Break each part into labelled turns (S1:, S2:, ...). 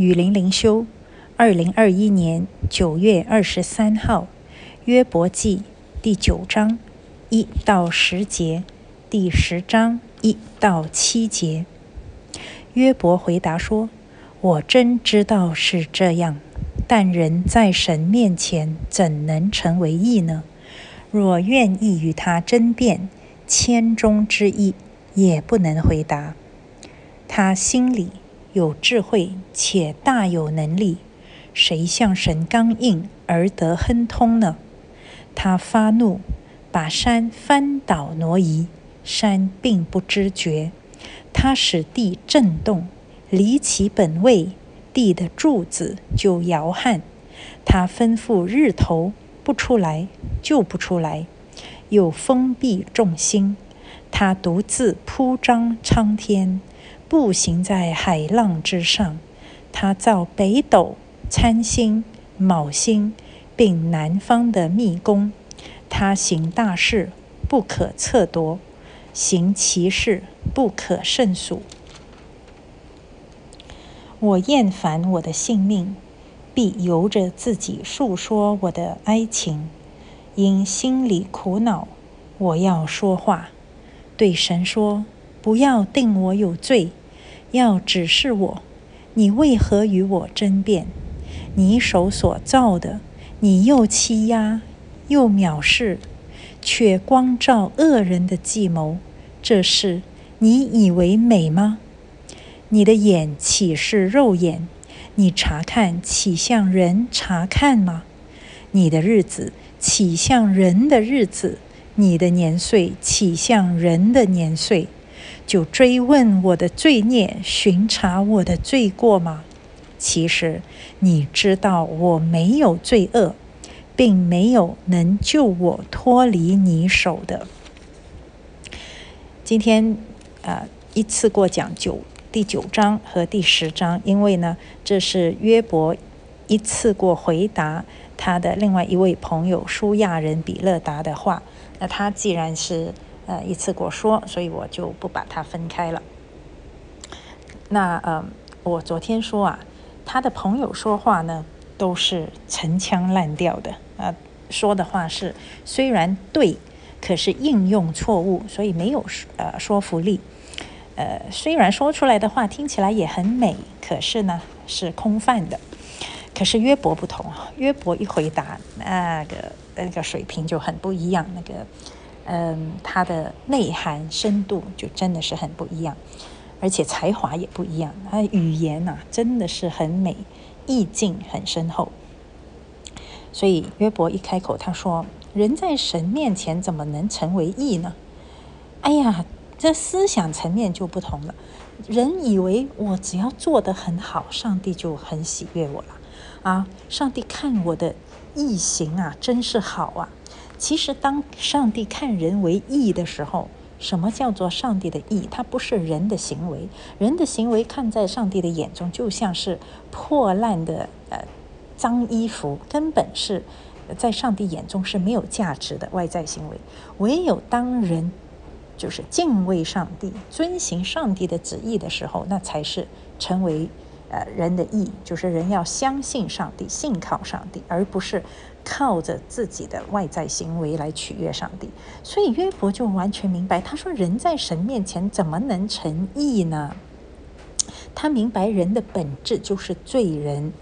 S1: 雨林灵修，二零二一年九月二十三号，约伯记第九章一到十节，第十章一到七节。约伯回答说：“我真知道是这样，但人在神面前怎能成为义呢？若愿意与他争辩，千中之一也不能回答。他心里。”有智慧且大有能力，谁向神刚硬而得亨通呢？他发怒，把山翻倒挪移，山并不知觉。他使地震动，离其本位，地的柱子就摇撼。他吩咐日头不出来，就不出来，又封闭众星。他独自铺张苍天。步行在海浪之上，他造北斗、参星、卯星，并南方的密宫。他行大事，不可测夺；行奇事，不可胜数。我厌烦我的性命，必由着自己诉说我的哀情。因心里苦恼，我要说话，对神说：不要定我有罪。要指示我，你为何与我争辩？你手所造的，你又欺压又藐视，却光照恶人的计谋，这事你以为美吗？你的眼岂是肉眼？你查看岂像人查看吗？你的日子岂像人的日子？你的年岁岂像人的年岁？就追问我的罪孽，巡查我的罪过吗？其实你知道我没有罪恶，并没有能救我脱离你手的。今天啊，一次过讲九第九章和第十章，因为呢，这是约伯一次过回答他的另外一位朋友舒亚人比勒达的话。那他既然是。呃，一次过说，所以我就不把它分开了。那呃，我昨天说啊，他的朋友说话呢，都是陈腔滥调的啊，说的话是虽然对，可是应用错误，所以没有呃说服力。呃，虽然说出来的话听起来也很美，可是呢是空泛的。可是约伯不同，约伯一回答，那个那个水平就很不一样，那个。嗯，他的内涵深度就真的是很不一样，而且才华也不一样。他语言呐，真的是很美，意境很深厚。所以约伯一开口，他说：“人在神面前怎么能成为义呢？”哎呀，这思想层面就不同了。人以为我只要做得很好，上帝就很喜悦我了啊！上帝看我的义行啊，真是好啊！其实，当上帝看人为义的时候，什么叫做上帝的义？它不是人的行为，人的行为看在上帝的眼中，就像是破烂的呃脏衣服，根本是在上帝眼中是没有价值的外在行为。唯有当人就是敬畏上帝、遵行上帝的旨意的时候，那才是成为呃人的义，就是人要相信上帝、信靠上帝，而不是。靠着自己的外在行为来取悦上帝，所以约伯就完全明白。他说：“人在神面前怎么能成义呢？”他明白人的本质就是罪人，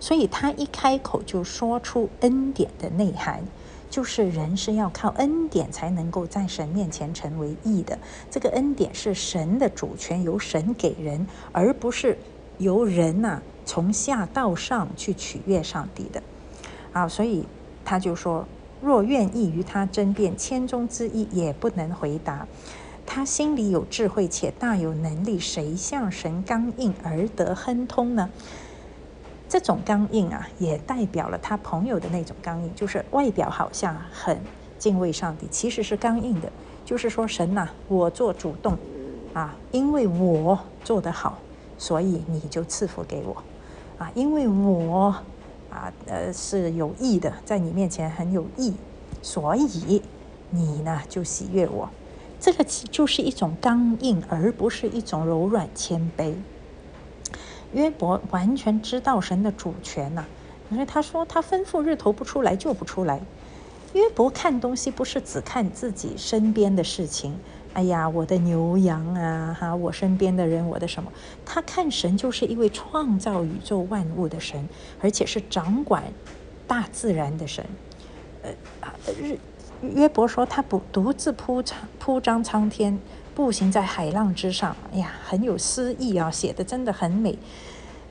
S1: 所以他一开口就说出恩典的内涵，就是人是要靠恩典才能够在神面前成为义的。这个恩典是神的主权，由神给人，而不是由人呐从下到上去取悦上帝的。啊，所以他就说，若愿意与他争辩，千中之一也不能回答。他心里有智慧且大有能力，谁向神刚硬而得亨通呢？这种刚硬啊，也代表了他朋友的那种刚硬，就是外表好像很敬畏上帝，其实是刚硬的。就是说，神呐，我做主动啊，因为我做得好，所以你就赐福给我啊，因为我。啊，呃，是有益的，在你面前很有益，所以你呢就喜悦我。这个就是一种刚硬，而不是一种柔软谦卑。约伯完全知道神的主权呐，所以他说他吩咐日头不出来就不出来。约伯看东西不是只看自己身边的事情，哎呀，我的牛羊啊，哈，我身边的人，我的什么？他看神就是一位创造宇宙万物的神，而且是掌管大自然的神。呃，日约伯说他不独自铺张铺张苍天，步行在海浪之上，哎呀，很有诗意啊，写的真的很美。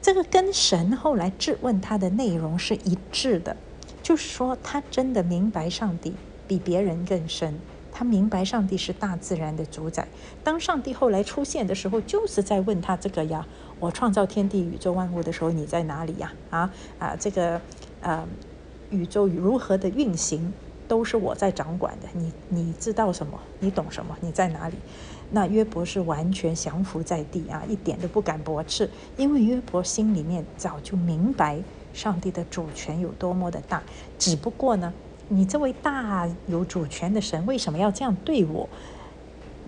S1: 这个跟神后来质问他的内容是一致的。就是说，他真的明白上帝比别人更深。他明白上帝是大自然的主宰。当上帝后来出现的时候，就是在问他这个呀：我创造天地宇宙万物的时候，你在哪里呀？啊啊，这个呃，宇宙如何的运行，都是我在掌管的。你你知道什么？你懂什么？你在哪里？那约伯是完全降服在地啊，一点都不敢驳斥，因为约伯心里面早就明白。上帝的主权有多么的大，只不过呢，你这位大有主权的神为什么要这样对我？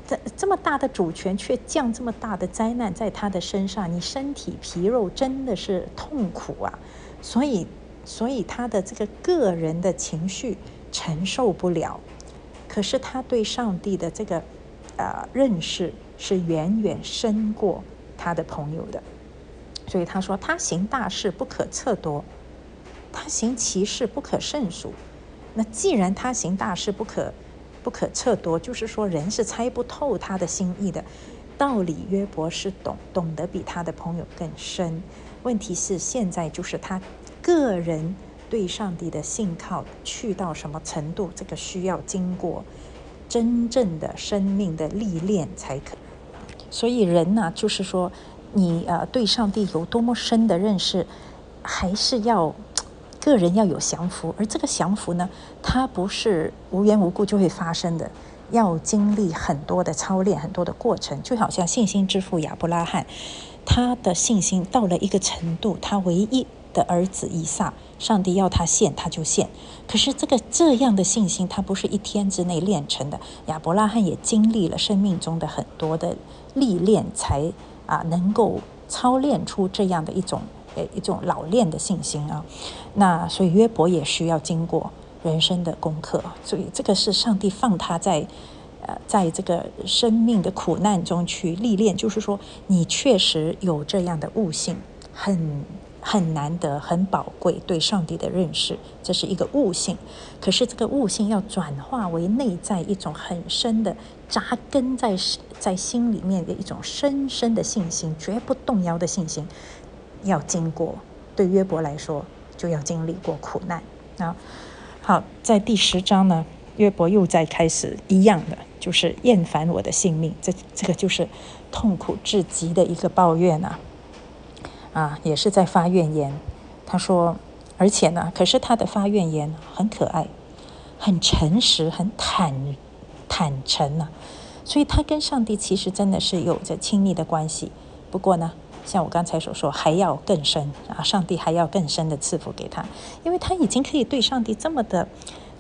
S1: 这这么大的主权却降这么大的灾难在他的身上，你身体皮肉真的是痛苦啊！所以，所以他的这个个人的情绪承受不了。可是他对上帝的这个呃认识是远远深过他的朋友的。所以他说：“他行大事不可测多，他行奇事不可胜数。那既然他行大事不可不可测夺，就是说人是猜不透他的心意的。道理约伯是懂，懂得比他的朋友更深。问题是现在就是他个人对上帝的信靠去到什么程度，这个需要经过真正的生命的历练才可。所以人呢，就是说。”你呃对上帝有多么深的认识，还是要个人要有降服，而这个降服呢，它不是无缘无故就会发生的，要经历很多的操练，很多的过程。就好像信心之父亚伯拉罕，他的信心到了一个程度，他唯一的儿子以撒，上帝要他献他就献。可是这个这样的信心，他不是一天之内练成的。亚伯拉罕也经历了生命中的很多的历练才。啊，能够操练出这样的一种呃一种老练的信心啊，那所以约伯也需要经过人生的功课，所以这个是上帝放他在呃在这个生命的苦难中去历练，就是说你确实有这样的悟性，很。很难得，很宝贵，对上帝的认识，这是一个悟性。可是这个悟性要转化为内在一种很深的扎根在在心里面的一种深深的信心，绝不动摇的信心，要经过。对约伯来说，就要经历过苦难啊。好，在第十章呢，约伯又在开始一样的，就是厌烦我的性命，这这个就是痛苦至极的一个抱怨啊。啊，也是在发怨言。他说，而且呢，可是他的发怨言很可爱，很诚实，很坦坦诚呐。所以他跟上帝其实真的是有着亲密的关系。不过呢，像我刚才所说，还要更深啊，上帝还要更深的赐福给他，因为他已经可以对上帝这么的。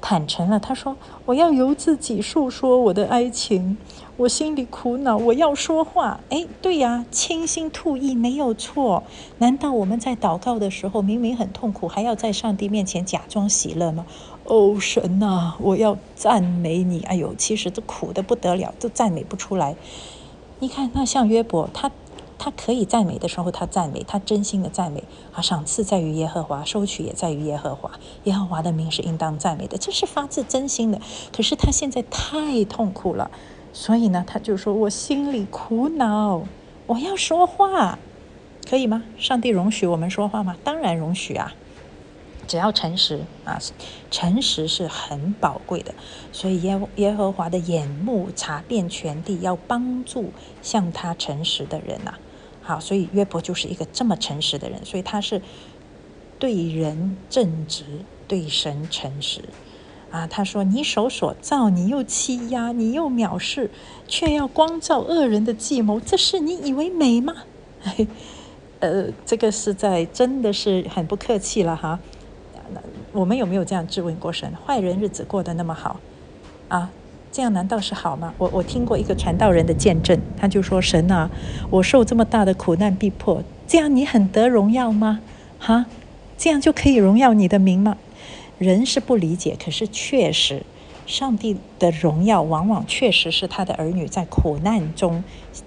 S1: 坦诚了，他说：“我要由自己诉说我的哀情，我心里苦恼，我要说话。”哎，对呀，倾心吐意没有错。难道我们在祷告的时候，明明很痛苦，还要在上帝面前假装喜乐吗？哦，神呐，我要赞美你。哎呦，其实这苦的不得了，都赞美不出来。你看，那像约伯，他。他可以赞美的时候，他赞美，他真心的赞美啊！赏赐在于耶和华，收取也在于耶和华。耶和华的名是应当赞美的，这是发自真心的。可是他现在太痛苦了，所以呢，他就说：“我心里苦恼，我要说话，可以吗？上帝容许我们说话吗？当然容许啊！只要诚实啊，诚实是很宝贵的。所以耶耶和华的眼目查遍全地，要帮助向他诚实的人呐。”好，所以约伯就是一个这么诚实的人，所以他是对人正直，对神诚实啊。他说：“你手所造，你又欺压，你又藐视，却要光照恶人的计谋，这是你以为美吗？” 呃，这个是在真的是很不客气了哈。我们有没有这样质问过神？坏人日子过得那么好啊？这样难道是好吗？我我听过一个传道人的见证，他就说：“神啊，我受这么大的苦难逼迫，这样你很得荣耀吗？哈，这样就可以荣耀你的名吗？人是不理解，可是确实，上帝的荣耀往往确实是他的儿女在苦难中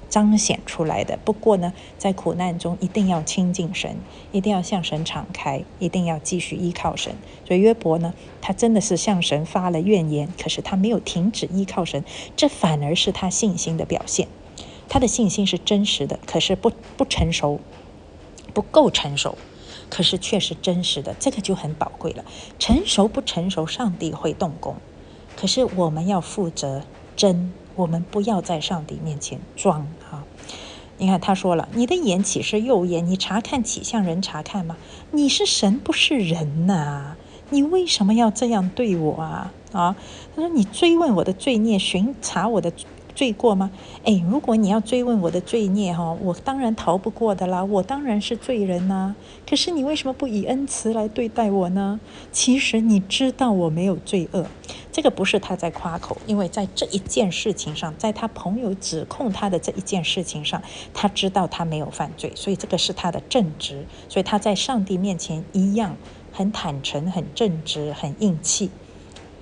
S1: 彰显出来的。不过呢，在苦难中一定要亲近神，一定要向神敞开，一定要继续依靠神。所以约伯呢，他真的是向神发了怨言，可是他没有停止依靠神，这反而是他信心的表现。他的信心是真实的，可是不不成熟，不够成熟。可是却是真实的，这个就很宝贵了。成熟不成熟，上帝会动工。可是我们要负责真，我们不要在上帝面前装哈。你看他说了：“你的眼岂是右眼？你查看岂向人查看吗？你是神不是人呐？你为什么要这样对我啊？啊？”他说：“你追问我的罪孽，巡查我的。”罪过吗？哎，如果你要追问我的罪孽哈，我当然逃不过的啦，我当然是罪人呐。可是你为什么不以恩慈来对待我呢？其实你知道我没有罪恶，这个不是他在夸口，因为在这一件事情上，在他朋友指控他的这一件事情上，他知道他没有犯罪，所以这个是他的正直，所以他在上帝面前一样很坦诚、很正直、很硬气，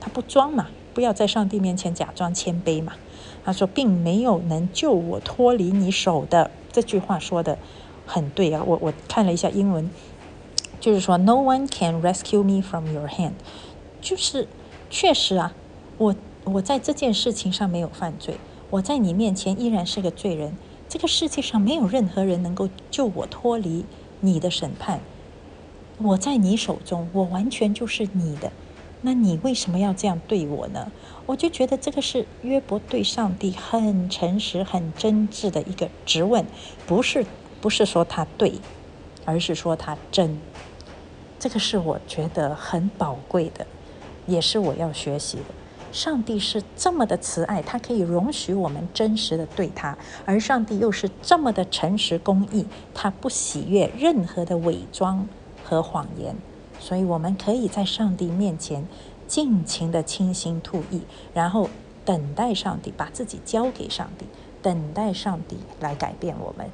S1: 他不装嘛，不要在上帝面前假装谦卑嘛。他说，并没有能救我脱离你手的这句话说的很对啊！我我看了一下英文，就是说，No one can rescue me from your hand，就是确实啊，我我在这件事情上没有犯罪，我在你面前依然是个罪人。这个世界上没有任何人能够救我脱离你的审判，我在你手中，我完全就是你的。那你为什么要这样对我呢？我就觉得这个是约伯对上帝很诚实、很真挚的一个质问，不是不是说他对，而是说他真。这个是我觉得很宝贵的，也是我要学习的。上帝是这么的慈爱，他可以容许我们真实的对他，而上帝又是这么的诚实公义，他不喜悦任何的伪装和谎言。所以，我们可以在上帝面前尽情的倾心吐意，然后等待上帝把自己交给上帝，等待上帝来改变我们。